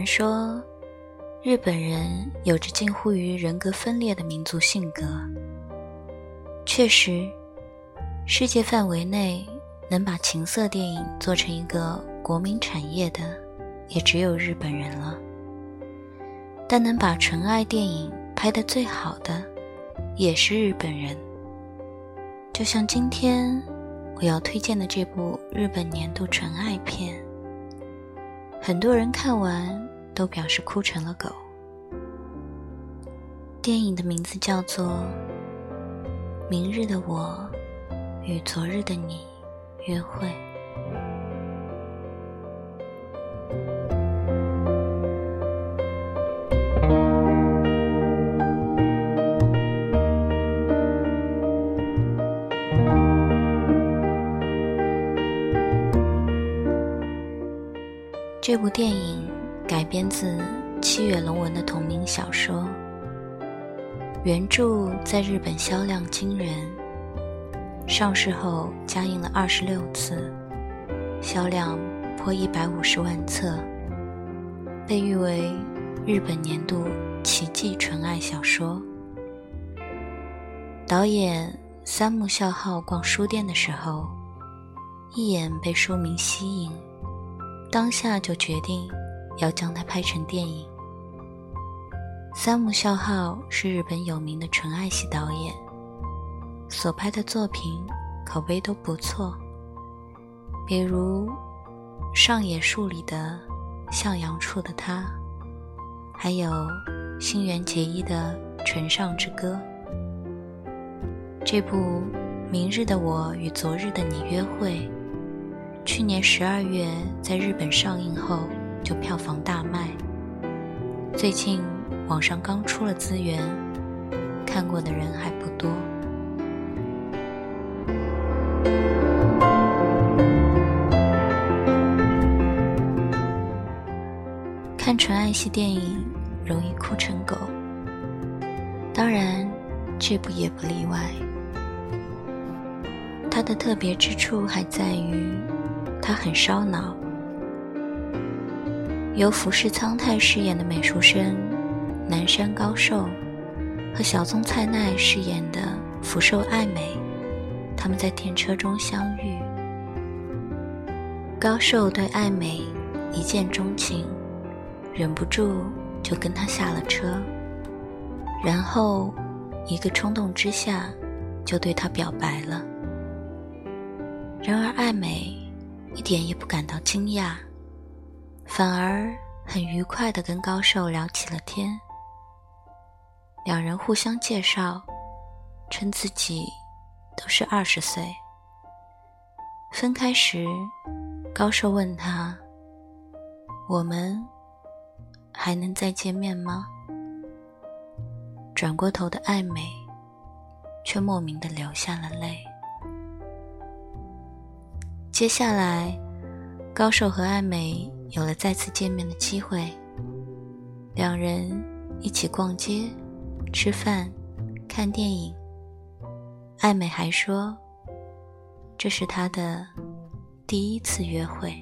人说，日本人有着近乎于人格分裂的民族性格。确实，世界范围内能把情色电影做成一个国民产业的，也只有日本人了。但能把纯爱电影拍得最好的，也是日本人。就像今天我要推荐的这部日本年度纯爱片。很多人看完都表示哭成了狗。电影的名字叫做《明日的我与昨日的你约会》。这部电影改编自七月龙文的同名小说，原著在日本销量惊人，上市后加印了二十六次，销量破一百五十万册，被誉为日本年度奇迹纯爱小说。导演三木孝浩逛书店的时候，一眼被书名吸引。当下就决定要将它拍成电影。三木孝浩是日本有名的纯爱系导演，所拍的作品口碑都不错，比如《上野树里的向阳处的他》，还有新垣结衣的《唇上之歌》。这部《明日的我与昨日的你约会》。去年十二月在日本上映后就票房大卖，最近网上刚出了资源，看过的人还不多。看纯爱系电影容易哭成狗，当然这部也不例外。它的特别之处还在于。它很烧脑。由福士苍太饰演的美术生南山高寿，和小松菜奈饰演的福寿爱美，他们在电车中相遇。高寿对爱美一见钟情，忍不住就跟他下了车，然后一个冲动之下就对她表白了。然而爱美。一点也不感到惊讶，反而很愉快地跟高寿聊起了天。两人互相介绍，称自己都是二十岁。分开时，高寿问他：“我们还能再见面吗？”转过头的爱美，却莫名地流下了泪。接下来，高寿和爱美有了再次见面的机会。两人一起逛街、吃饭、看电影。爱美还说，这是她的第一次约会。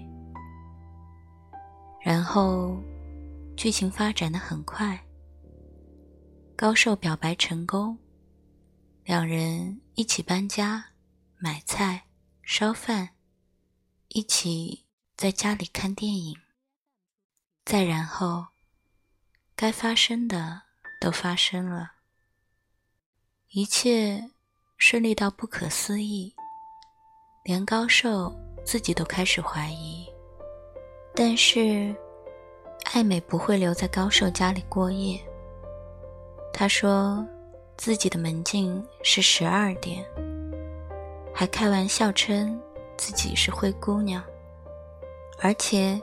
然后，剧情发展的很快。高寿表白成功，两人一起搬家、买菜、烧饭。一起在家里看电影，再然后，该发生的都发生了，一切顺利到不可思议，连高寿自己都开始怀疑。但是，爱美不会留在高寿家里过夜。她说自己的门禁是十二点，还开玩笑称。自己是灰姑娘，而且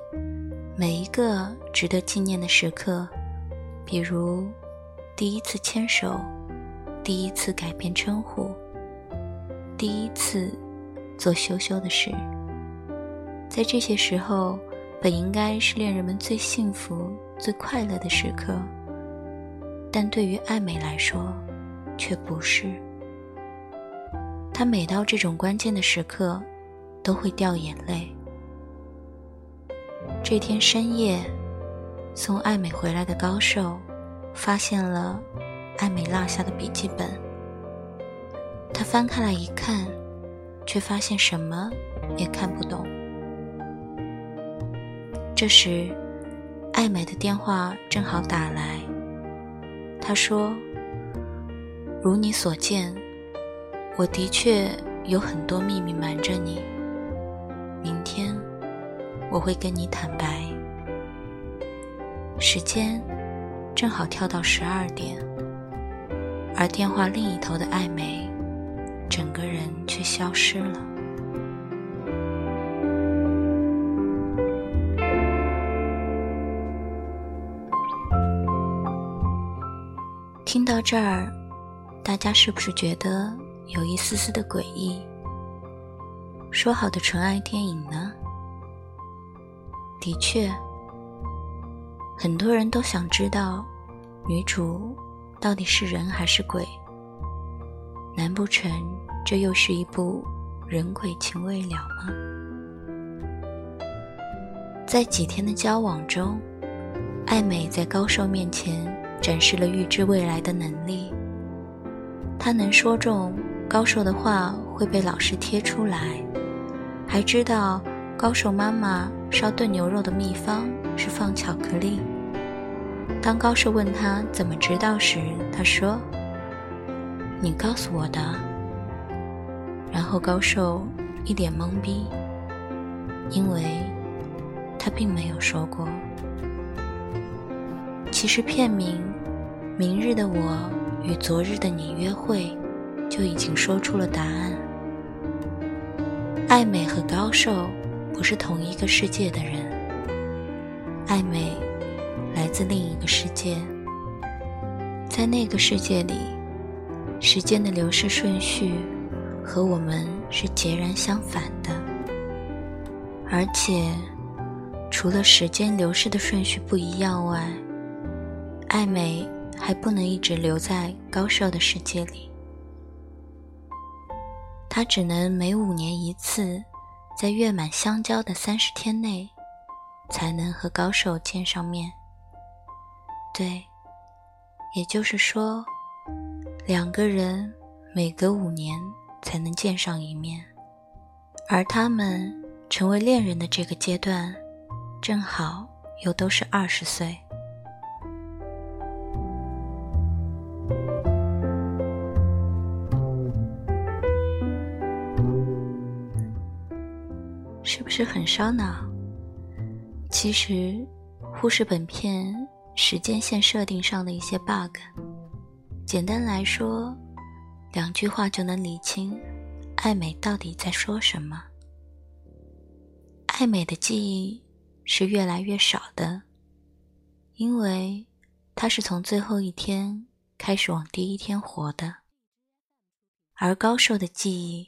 每一个值得纪念的时刻，比如第一次牵手、第一次改变称呼、第一次做羞羞的事，在这些时候，本应该是恋人们最幸福、最快乐的时刻，但对于爱美来说，却不是。她每到这种关键的时刻。都会掉眼泪。这天深夜，送艾美回来的高寿发现了艾美落下的笔记本，他翻开来一看，却发现什么也看不懂。这时，艾美的电话正好打来，他说：“如你所见，我的确有很多秘密瞒着你。明天我会跟你坦白。”时间正好跳到十二点，而电话另一头的艾美，整个人却消失了。听到这儿，大家是不是觉得有一丝丝的诡异？说好的纯爱电影呢？的确。很多人都想知道，女主到底是人还是鬼？难不成这又是一部人鬼情未了吗？在几天的交往中，艾美在高寿面前展示了预知未来的能力。她能说中高寿的话会被老师贴出来，还知道高寿妈妈烧炖牛肉的秘方。是放巧克力。当高寿问他怎么知道时，他说：“你告诉我的。”然后高寿一脸懵逼，因为他并没有说过。其实片名《明日的我与昨日的你约会》就已经说出了答案。爱美和高寿不是同一个世界的人。爱美来自另一个世界，在那个世界里，时间的流逝顺序和我们是截然相反的。而且，除了时间流逝的顺序不一样外，爱美还不能一直留在高寿的世界里，他只能每五年一次，在月满相交的三十天内。才能和高手见上面。对，也就是说，两个人每隔五年才能见上一面，而他们成为恋人的这个阶段，正好又都是二十岁，是不是很烧脑？其实，忽视本片时间线设定上的一些 bug。简单来说，两句话就能理清爱美到底在说什么。爱美的记忆是越来越少的，因为她是从最后一天开始往第一天活的。而高寿的记忆，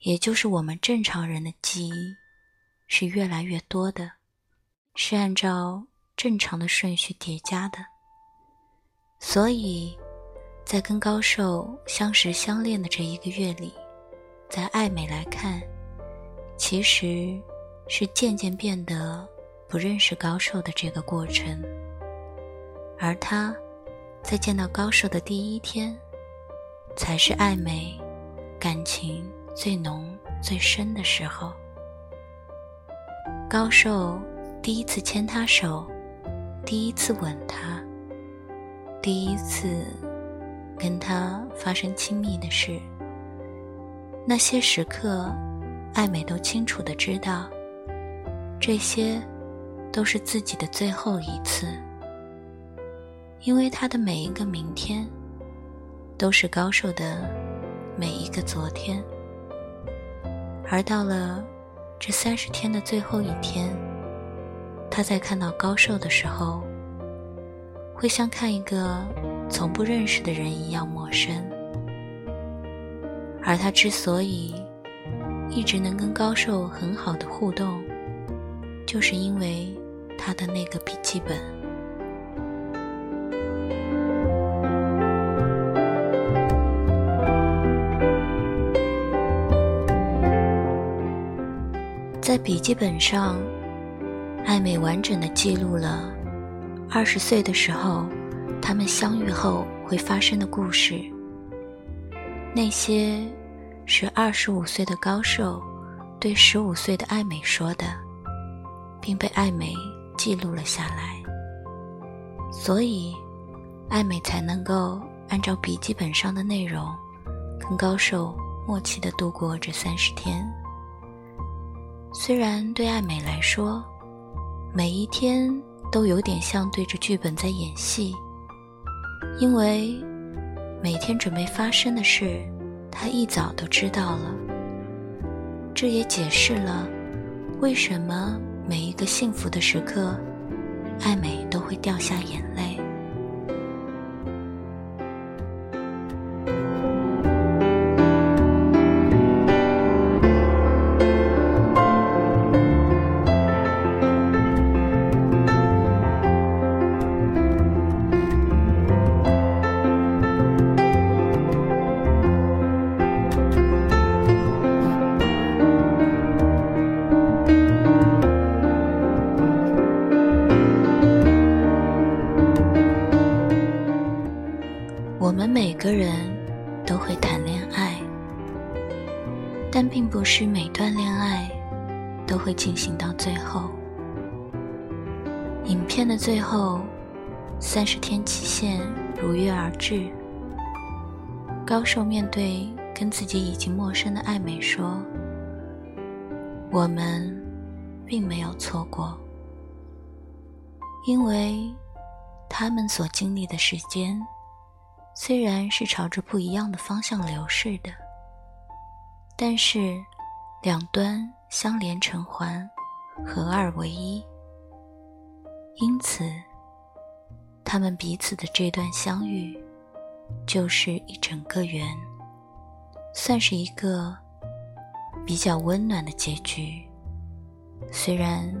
也就是我们正常人的记忆，是越来越多的。是按照正常的顺序叠加的，所以，在跟高寿相识相恋的这一个月里，在爱美来看，其实是渐渐变得不认识高寿的这个过程。而他，在见到高寿的第一天，才是爱美感情最浓最深的时候。高寿。第一次牵她手，第一次吻她，第一次跟她发生亲密的事，那些时刻，爱美都清楚的知道，这些都是自己的最后一次，因为她的每一个明天，都是高寿的每一个昨天，而到了这三十天的最后一天。他在看到高寿的时候，会像看一个从不认识的人一样陌生。而他之所以一直能跟高寿很好的互动，就是因为他的那个笔记本。笔记本上。艾美完整的记录了二十岁的时候，他们相遇后会发生的故事。那些是二十五岁的高寿对十五岁的爱美说的，并被爱美记录了下来。所以，爱美才能够按照笔记本上的内容，跟高寿默契的度过这三十天。虽然对爱美来说，每一天都有点像对着剧本在演戏，因为每天准备发生的事，她一早都知道了。这也解释了为什么每一个幸福的时刻，爱美都会掉下眼泪。但并不是每段恋爱都会进行到最后。影片的最后，三十天期限如约而至。高寿面对跟自己已经陌生的爱美说：“我们并没有错过，因为他们所经历的时间虽然是朝着不一样的方向流逝的。”但是，两端相连成环，合二为一。因此，他们彼此的这段相遇，就是一整个圆，算是一个比较温暖的结局。虽然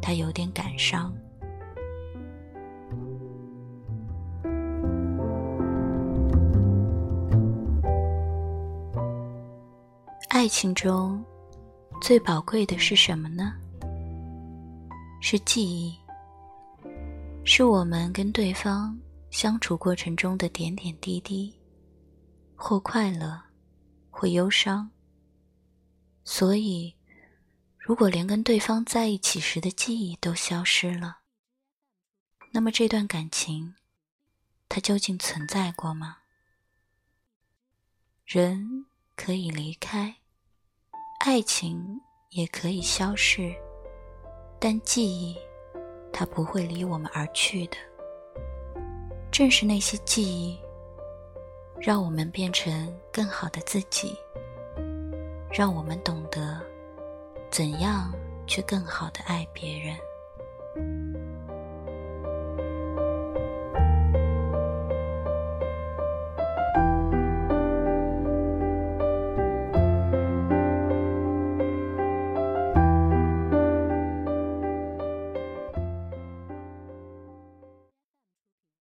他有点感伤。爱情中最宝贵的是什么呢？是记忆，是我们跟对方相处过程中的点点滴滴，或快乐，或忧伤。所以，如果连跟对方在一起时的记忆都消失了，那么这段感情，它究竟存在过吗？人可以离开。爱情也可以消逝，但记忆，它不会离我们而去的。正是那些记忆，让我们变成更好的自己，让我们懂得怎样去更好的爱别人。